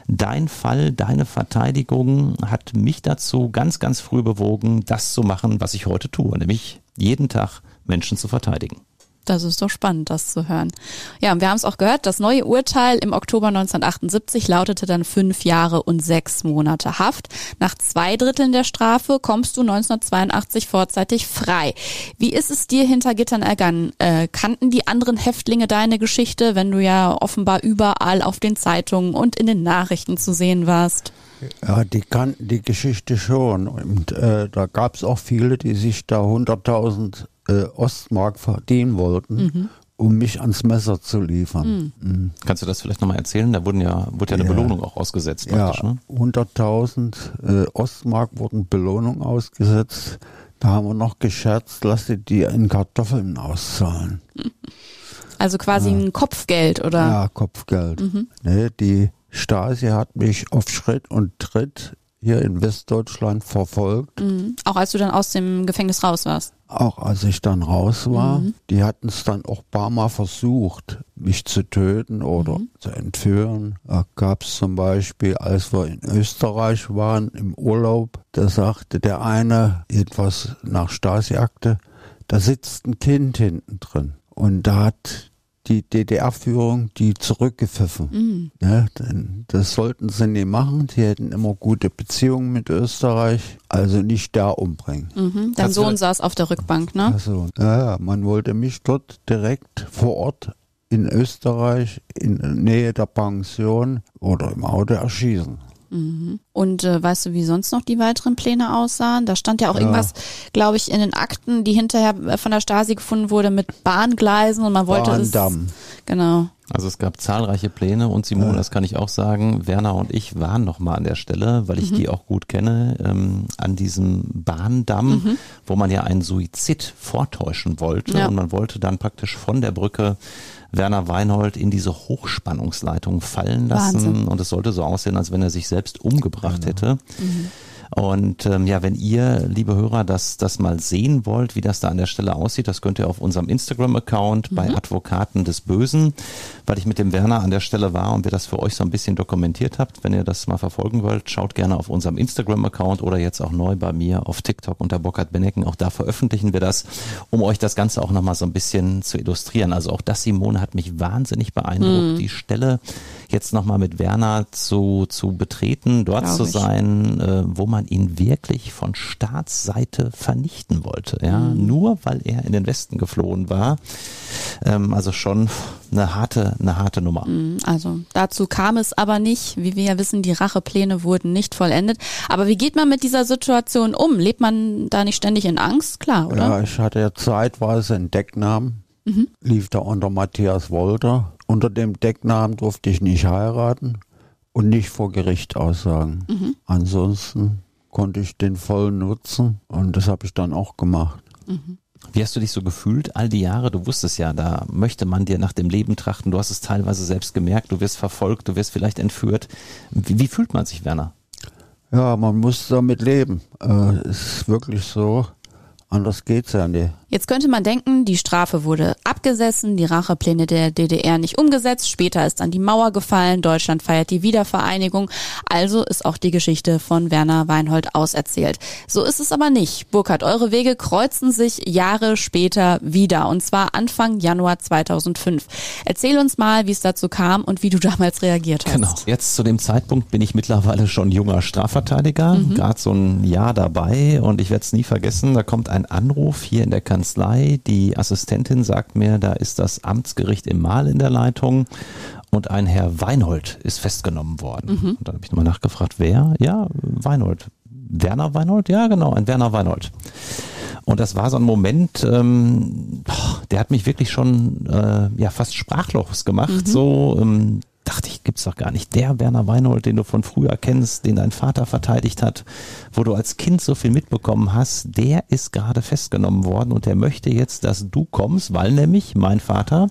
dein Fall, deine Verteidigung hat mich dazu ganz, ganz früh bewogen, das zu machen, was ich heute tue, nämlich jeden Tag Menschen zu verteidigen. Das ist doch spannend, das zu hören. Ja, und wir haben es auch gehört, das neue Urteil im Oktober 1978 lautete dann fünf Jahre und sechs Monate Haft. Nach zwei Dritteln der Strafe kommst du 1982 vorzeitig frei. Wie ist es dir hinter Gittern ergangen? Äh, kannten die anderen Häftlinge deine Geschichte, wenn du ja offenbar überall auf den Zeitungen und in den Nachrichten zu sehen warst? Ja, die kannten die Geschichte schon. Und äh, da gab es auch viele, die sich da 100.000 äh, Ostmark verdienen wollten, mhm. um mich ans Messer zu liefern. Mhm. Mhm. Kannst du das vielleicht nochmal erzählen? Da wurden ja, wurde ja eine ja. Belohnung auch ausgesetzt. Ja, ne? 100.000 äh, Ostmark wurden Belohnung ausgesetzt. Da haben wir noch gescherzt, lass die in Kartoffeln auszahlen. Also quasi ja. ein Kopfgeld, oder? Ja, Kopfgeld. Mhm. Nee, die Stasi hat mich auf Schritt und Tritt hier in Westdeutschland verfolgt. Mhm. Auch als du dann aus dem Gefängnis raus warst? Auch als ich dann raus war. Mhm. Die hatten es dann auch ein paar Mal versucht, mich zu töten oder mhm. zu entführen. Da gab es zum Beispiel, als wir in Österreich waren im Urlaub, da sagte der eine etwas nach Stasi-Akte, da sitzt ein Kind hinten drin. Und da hat die DDR-Führung die zurückgepfiffen. Mhm. Ja, das sollten sie nicht machen. Die hätten immer gute Beziehungen mit Österreich, also nicht da umbringen. Mhm. Dein Sohn saß auf der Rückbank, ne? Also, ja, man wollte mich dort direkt vor Ort in Österreich in Nähe der Pension oder im Auto erschießen. Mhm. Und äh, weißt du, wie sonst noch die weiteren Pläne aussahen? Da stand ja auch ja. irgendwas, glaube ich, in den Akten, die hinterher äh, von der Stasi gefunden wurde mit Bahngleisen und man wollte Bahndamm. es. Genau. Also es gab zahlreiche Pläne und Simone, das kann ich auch sagen, Werner und ich waren noch mal an der Stelle, weil ich mhm. die auch gut kenne, ähm, an diesem Bahndamm, mhm. wo man ja einen Suizid vortäuschen wollte ja. und man wollte dann praktisch von der Brücke Werner Weinhold in diese Hochspannungsleitung fallen lassen Wahnsinn. und es sollte so aussehen, als wenn er sich selbst umgebracht genau. hätte. Mhm. Und ähm, ja, wenn ihr, liebe Hörer, das, das mal sehen wollt, wie das da an der Stelle aussieht, das könnt ihr auf unserem Instagram-Account mhm. bei Advokaten des Bösen, weil ich mit dem Werner an der Stelle war und wir das für euch so ein bisschen dokumentiert habt. Wenn ihr das mal verfolgen wollt, schaut gerne auf unserem Instagram-Account oder jetzt auch neu bei mir auf TikTok unter Burkhard Benecken. Auch da veröffentlichen wir das, um euch das Ganze auch nochmal so ein bisschen zu illustrieren. Also auch das, Simone, hat mich wahnsinnig beeindruckt. Mhm. Die Stelle jetzt nochmal mit Werner zu, zu betreten, dort Glaube zu sein, äh, wo man ihn wirklich von Staatsseite vernichten wollte. Ja, mhm. nur weil er in den Westen geflohen war. Ähm, also schon eine harte, eine harte Nummer. Mhm, also dazu kam es aber nicht. Wie wir ja wissen, die Rachepläne wurden nicht vollendet. Aber wie geht man mit dieser Situation um? Lebt man da nicht ständig in Angst? Klar, oder? Ja, ich hatte ja zeitweise einen Decknamen. Mhm. Lief da unter Matthias Wolter. Unter dem Decknamen durfte ich nicht heiraten und nicht vor Gericht aussagen. Mhm. Ansonsten konnte ich den voll nutzen und das habe ich dann auch gemacht. Mhm. Wie hast du dich so gefühlt all die Jahre? Du wusstest ja, da möchte man dir nach dem Leben trachten. Du hast es teilweise selbst gemerkt. Du wirst verfolgt, du wirst vielleicht entführt. Wie, wie fühlt man sich, Werner? Ja, man muss damit leben. Äh, es ist wirklich so. Anders geht's ja nicht. Jetzt könnte man denken, die Strafe wurde abgesessen, die Rachepläne der DDR nicht umgesetzt, später ist dann die Mauer gefallen, Deutschland feiert die Wiedervereinigung, also ist auch die Geschichte von Werner Weinhold auserzählt. So ist es aber nicht. Burkhard, eure Wege kreuzen sich Jahre später wieder und zwar Anfang Januar 2005. Erzähl uns mal, wie es dazu kam und wie du damals reagiert hast. Genau, jetzt zu dem Zeitpunkt bin ich mittlerweile schon junger Strafverteidiger, mhm. gerade so ein Jahr dabei und ich werde es nie vergessen, da kommt ein ein Anruf hier in der Kanzlei. Die Assistentin sagt mir, da ist das Amtsgericht im Mahl in der Leitung und ein Herr Weinhold ist festgenommen worden. Mhm. Und dann habe ich nochmal nachgefragt, wer? Ja, Weinhold. Werner Weinhold? Ja, genau, ein Werner Weinhold. Und das war so ein Moment, ähm, der hat mich wirklich schon äh, ja fast sprachlos gemacht. Mhm. So, ähm, dachte ich, gibt's doch gar nicht. Der Werner Weinhold, den du von früher kennst, den dein Vater verteidigt hat, wo du als Kind so viel mitbekommen hast, der ist gerade festgenommen worden und der möchte jetzt, dass du kommst, weil nämlich mein Vater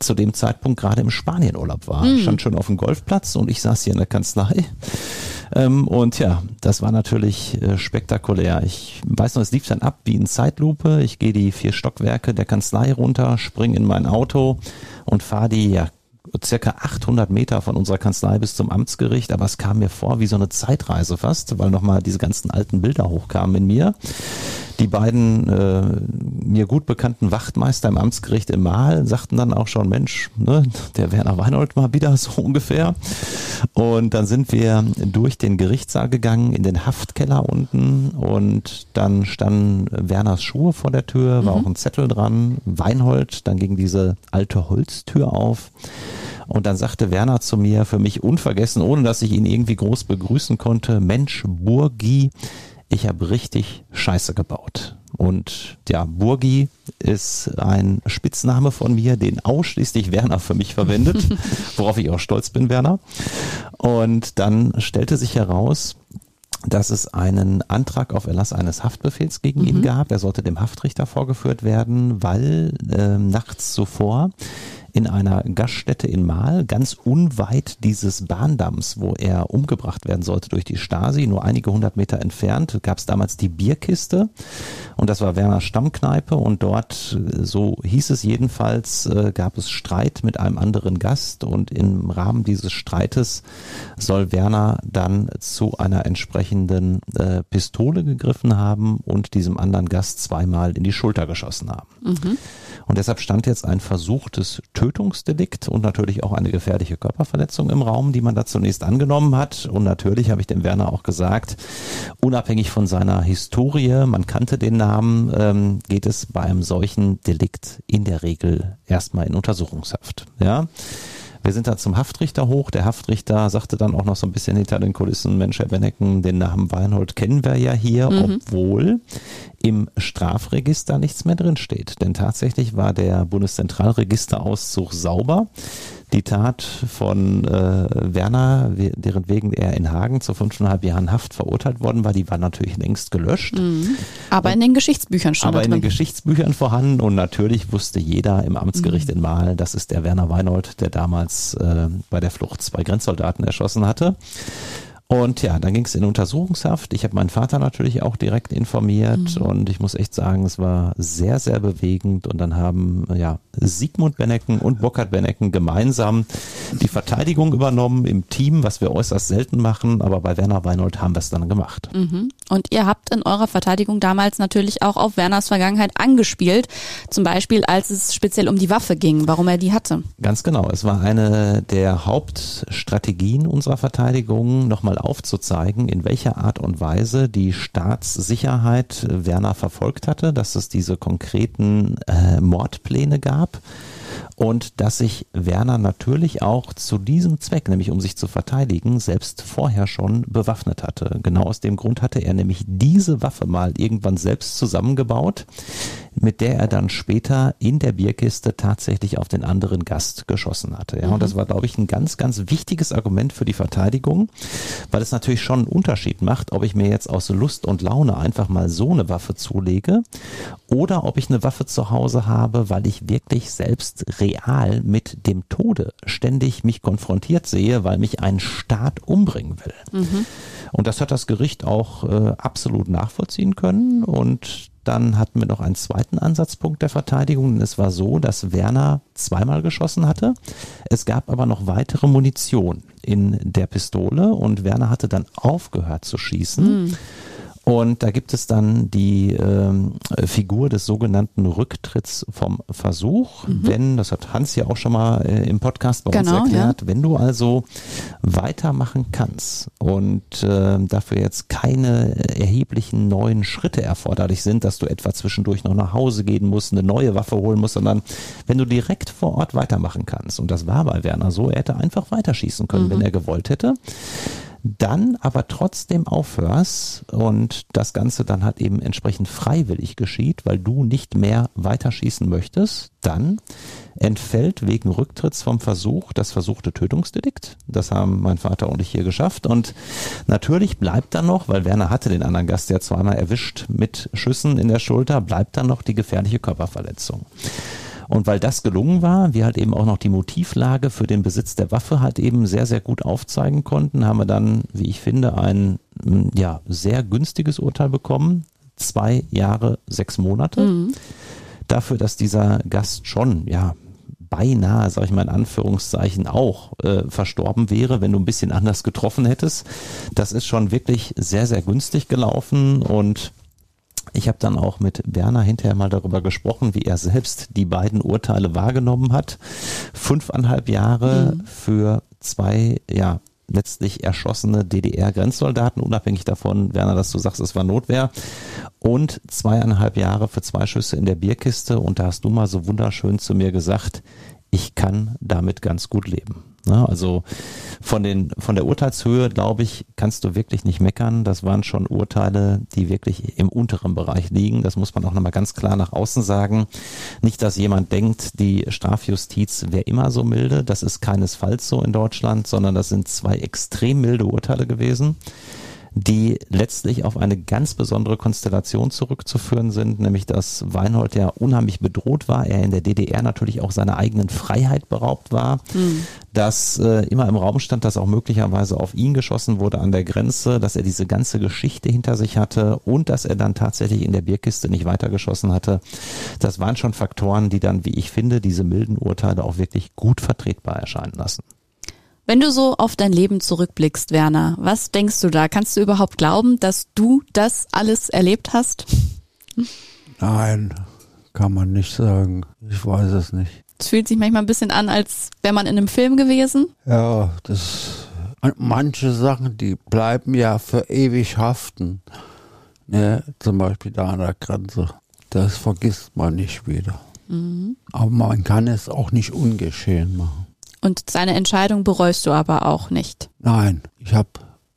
zu dem Zeitpunkt gerade im Spanienurlaub war. Mhm. Stand schon auf dem Golfplatz und ich saß hier in der Kanzlei. Ähm, und ja, das war natürlich äh, spektakulär. Ich weiß noch, es lief dann ab wie in Zeitlupe. Ich gehe die vier Stockwerke der Kanzlei runter, spring in mein Auto und fahre die ja circa 800 Meter von unserer Kanzlei bis zum Amtsgericht, aber es kam mir vor wie so eine Zeitreise fast, weil nochmal diese ganzen alten Bilder hochkamen in mir. Die beiden äh, mir gut bekannten Wachtmeister im Amtsgericht im Mahl sagten dann auch schon, Mensch, ne, der Werner Weinhold mal wieder so ungefähr. Und dann sind wir durch den Gerichtssaal gegangen in den Haftkeller unten und dann standen Werners Schuhe vor der Tür, war mhm. auch ein Zettel dran, Weinhold, dann ging diese alte Holztür auf. Und dann sagte Werner zu mir, für mich unvergessen, ohne dass ich ihn irgendwie groß begrüßen konnte, Mensch, Burgi, ich habe richtig Scheiße gebaut. Und ja, Burgi ist ein Spitzname von mir, den ausschließlich Werner für mich verwendet, worauf ich auch stolz bin, Werner. Und dann stellte sich heraus, dass es einen Antrag auf Erlass eines Haftbefehls gegen mhm. ihn gab. Er sollte dem Haftrichter vorgeführt werden, weil äh, nachts zuvor in einer Gaststätte in Mahl, ganz unweit dieses Bahndamms, wo er umgebracht werden sollte durch die Stasi, nur einige hundert Meter entfernt, gab es damals die Bierkiste und das war Werners Stammkneipe und dort, so hieß es jedenfalls, äh, gab es Streit mit einem anderen Gast und im Rahmen dieses Streites soll Werner dann zu einer entsprechenden äh, Pistole gegriffen haben und diesem anderen Gast zweimal in die Schulter geschossen haben. Mhm. Und deshalb stand jetzt ein versuchtes Tötungsdelikt und natürlich auch eine gefährliche Körperverletzung im Raum, die man da zunächst angenommen hat. Und natürlich habe ich dem Werner auch gesagt, unabhängig von seiner Historie, man kannte den Namen, ähm, geht es bei einem solchen Delikt in der Regel erstmal in Untersuchungshaft. Ja. Wir sind dann zum Haftrichter hoch. Der Haftrichter sagte dann auch noch so ein bisschen hinter den Kulissen, Mensch, Herr Benecken, den Namen Weinhold kennen wir ja hier, mhm. obwohl im Strafregister nichts mehr drin steht. Denn tatsächlich war der Bundeszentralregisterauszug sauber. Die Tat von äh, Werner, deren wegen er in Hagen zu fünfeinhalb Jahren Haft verurteilt worden war, die war natürlich längst gelöscht. Mhm. Aber und, in den Geschichtsbüchern schon. Aber in den Geschichtsbüchern vorhanden und natürlich wusste jeder im Amtsgericht mhm. in Mahl, das ist der Werner Weinold, der damals äh, bei der Flucht zwei Grenzsoldaten erschossen hatte. Und ja, dann ging es in Untersuchungshaft. Ich habe meinen Vater natürlich auch direkt informiert mhm. und ich muss echt sagen, es war sehr, sehr bewegend. Und dann haben ja Sigmund Bennecken und Burkhard Bennecken gemeinsam die Verteidigung übernommen im Team, was wir äußerst selten machen, aber bei Werner Weinold haben wir es dann gemacht. Mhm. Und ihr habt in eurer Verteidigung damals natürlich auch auf Werners Vergangenheit angespielt, zum Beispiel als es speziell um die Waffe ging, warum er die hatte. Ganz genau. Es war eine der Hauptstrategien unserer Verteidigung, nochmal aufzuzeigen, in welcher Art und Weise die Staatssicherheit Werner verfolgt hatte, dass es diese konkreten äh, Mordpläne gab und dass sich Werner natürlich auch zu diesem Zweck, nämlich um sich zu verteidigen, selbst vorher schon bewaffnet hatte. Genau aus dem Grund hatte er nämlich diese Waffe mal irgendwann selbst zusammengebaut, mit der er dann später in der Bierkiste tatsächlich auf den anderen Gast geschossen hatte. Ja, und das mhm. war, glaube ich, ein ganz, ganz wichtiges Argument für die Verteidigung, weil es natürlich schon einen Unterschied macht, ob ich mir jetzt aus Lust und Laune einfach mal so eine Waffe zulege oder ob ich eine Waffe zu Hause habe, weil ich wirklich selbst real mit dem Tode ständig mich konfrontiert sehe, weil mich ein Staat umbringen will. Mhm. Und das hat das Gericht auch äh, absolut nachvollziehen können und dann hatten wir noch einen zweiten Ansatzpunkt der Verteidigung. Es war so, dass Werner zweimal geschossen hatte. Es gab aber noch weitere Munition in der Pistole und Werner hatte dann aufgehört zu schießen. Mhm Und da gibt es dann die ähm, Figur des sogenannten Rücktritts vom Versuch. Mhm. Wenn, das hat Hans ja auch schon mal äh, im Podcast bei genau, uns erklärt, ja. wenn du also weitermachen kannst und äh, dafür jetzt keine erheblichen neuen Schritte erforderlich sind, dass du etwa zwischendurch noch nach Hause gehen musst, eine neue Waffe holen musst, sondern wenn du direkt vor Ort weitermachen kannst. Und das war bei Werner so, er hätte einfach weiterschießen können, mhm. wenn er gewollt hätte dann aber trotzdem aufhörst und das Ganze dann halt eben entsprechend freiwillig geschieht, weil du nicht mehr weiterschießen möchtest, dann entfällt wegen Rücktritts vom Versuch das versuchte Tötungsdelikt. Das haben mein Vater und ich hier geschafft. Und natürlich bleibt dann noch, weil Werner hatte den anderen Gast ja zweimal erwischt mit Schüssen in der Schulter, bleibt dann noch die gefährliche Körperverletzung. Und weil das gelungen war, wir halt eben auch noch die Motivlage für den Besitz der Waffe halt eben sehr, sehr gut aufzeigen konnten, haben wir dann, wie ich finde, ein hm, ja, sehr günstiges Urteil bekommen. Zwei Jahre, sechs Monate. Mhm. Dafür, dass dieser Gast schon, ja, beinahe, sag ich mal in Anführungszeichen, auch äh, verstorben wäre, wenn du ein bisschen anders getroffen hättest. Das ist schon wirklich sehr, sehr günstig gelaufen und ich habe dann auch mit Werner hinterher mal darüber gesprochen, wie er selbst die beiden Urteile wahrgenommen hat. Fünfeinhalb Jahre mhm. für zwei, ja, letztlich erschossene DDR-Grenzsoldaten, unabhängig davon, Werner, dass du sagst, es war Notwehr, und zweieinhalb Jahre für zwei Schüsse in der Bierkiste. Und da hast du mal so wunderschön zu mir gesagt, ich kann damit ganz gut leben. Ne? Also von den von der Urteilshöhe, glaube ich, kannst du wirklich nicht meckern. Das waren schon Urteile, die wirklich im unteren Bereich liegen. Das muss man auch nochmal ganz klar nach außen sagen. Nicht, dass jemand denkt, die Strafjustiz wäre immer so milde. Das ist keinesfalls so in Deutschland, sondern das sind zwei extrem milde Urteile gewesen die letztlich auf eine ganz besondere Konstellation zurückzuführen sind, nämlich dass Weinhold ja unheimlich bedroht war, er in der DDR natürlich auch seiner eigenen Freiheit beraubt war, mhm. dass äh, immer im Raum stand, dass auch möglicherweise auf ihn geschossen wurde an der Grenze, dass er diese ganze Geschichte hinter sich hatte und dass er dann tatsächlich in der Bierkiste nicht weitergeschossen hatte. Das waren schon Faktoren, die dann, wie ich finde, diese milden Urteile auch wirklich gut vertretbar erscheinen lassen. Wenn du so auf dein Leben zurückblickst, Werner, was denkst du da? Kannst du überhaupt glauben, dass du das alles erlebt hast? Nein, kann man nicht sagen. Ich weiß es nicht. Es fühlt sich manchmal ein bisschen an, als wäre man in einem Film gewesen. Ja, das manche Sachen, die bleiben ja für ewig haften. Ne, zum Beispiel da an der Grenze. Das vergisst man nicht wieder. Mhm. Aber man kann es auch nicht ungeschehen machen. Und seine Entscheidung bereust du aber auch nicht. Nein, ich habe,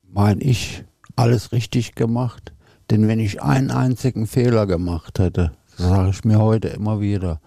mein ich, alles richtig gemacht. Denn wenn ich einen einzigen Fehler gemacht hätte, sage ich mir heute immer wieder,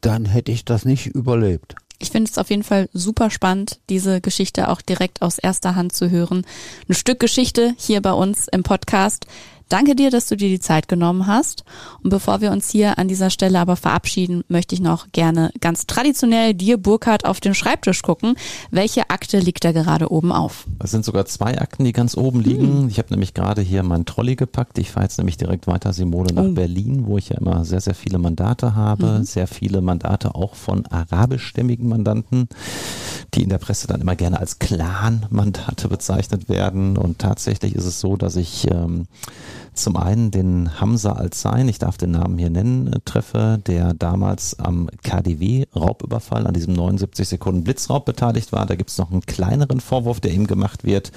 dann hätte ich das nicht überlebt. Ich finde es auf jeden Fall super spannend, diese Geschichte auch direkt aus erster Hand zu hören. Ein Stück Geschichte hier bei uns im Podcast. Danke dir, dass du dir die Zeit genommen hast. Und bevor wir uns hier an dieser Stelle aber verabschieden, möchte ich noch gerne ganz traditionell dir, Burkhard, auf den Schreibtisch gucken. Welche Akte liegt da gerade oben auf? Es sind sogar zwei Akten, die ganz oben liegen. Hm. Ich habe nämlich gerade hier meinen Trolley gepackt. Ich fahre jetzt nämlich direkt weiter, Simone, nach oh. Berlin, wo ich ja immer sehr, sehr viele Mandate habe. Mhm. Sehr viele Mandate auch von arabischstämmigen Mandanten, die in der Presse dann immer gerne als Clan-Mandate bezeichnet werden. Und tatsächlich ist es so, dass ich ähm, zum einen den Hamza Al-Zain, ich darf den Namen hier nennen, äh, treffe, der damals am KDW-Raubüberfall an diesem 79 Sekunden Blitzraub beteiligt war. Da gibt es noch einen kleineren Vorwurf, der ihm gemacht wird.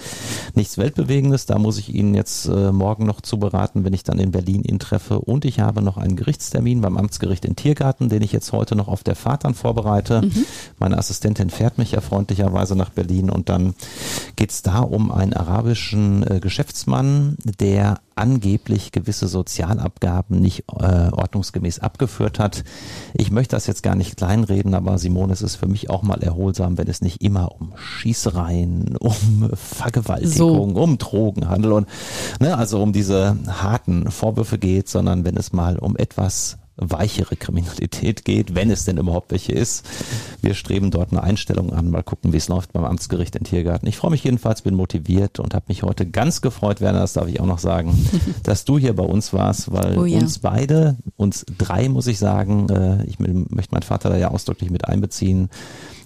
Nichts Weltbewegendes, da muss ich Ihnen jetzt äh, morgen noch zu beraten, wenn ich dann in Berlin ihn treffe. Und ich habe noch einen Gerichtstermin beim Amtsgericht in Tiergarten, den ich jetzt heute noch auf der Fahrt dann vorbereite. Mhm. Meine Assistentin fährt mich ja freundlicherweise nach Berlin und dann geht es da um einen arabischen äh, Geschäftsmann, der angeblich gewisse Sozialabgaben nicht äh, ordnungsgemäß abgeführt hat. Ich möchte das jetzt gar nicht kleinreden, aber Simone, es ist für mich auch mal erholsam, wenn es nicht immer um Schießereien, um Vergewaltigung, so. um Drogenhandel und ne, also um diese harten Vorwürfe geht, sondern wenn es mal um etwas weichere Kriminalität geht, wenn es denn überhaupt welche ist. Wir streben dort eine Einstellung an, mal gucken, wie es läuft beim Amtsgericht in Tiergarten. Ich freue mich jedenfalls, bin motiviert und habe mich heute ganz gefreut, Werner, das darf ich auch noch sagen, dass du hier bei uns warst, weil oh ja. uns beide, uns drei muss ich sagen, äh, ich möchte meinen Vater da ja ausdrücklich mit einbeziehen,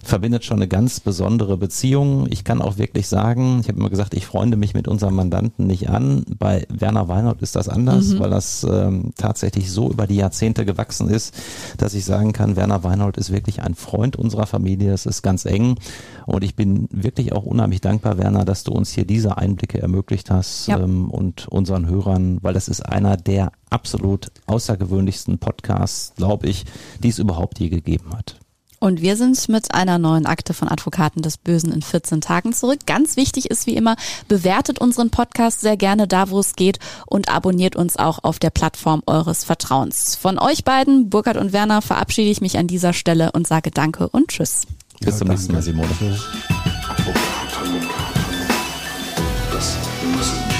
verbindet schon eine ganz besondere Beziehung. Ich kann auch wirklich sagen, ich habe immer gesagt, ich freunde mich mit unserem Mandanten nicht an. Bei Werner Weinhold ist das anders, mhm. weil das ähm, tatsächlich so über die Jahrzehnte gewachsen ist, dass ich sagen kann, Werner Weinhold ist wirklich ein Freund unserer Familie. Es ist ganz eng und ich bin wirklich auch unheimlich dankbar, Werner, dass du uns hier diese Einblicke ermöglicht hast ja. ähm, und unseren Hörern, weil das ist einer der absolut außergewöhnlichsten Podcasts, glaube ich, die es überhaupt je gegeben hat. Und wir sind mit einer neuen Akte von Advokaten des Bösen in 14 Tagen zurück. Ganz wichtig ist wie immer, bewertet unseren Podcast sehr gerne da, wo es geht und abonniert uns auch auf der Plattform eures Vertrauens. Von euch beiden, Burkhard und Werner, verabschiede ich mich an dieser Stelle und sage Danke und Tschüss. Bis ja, zum nächsten Mal, Simone. Das müssen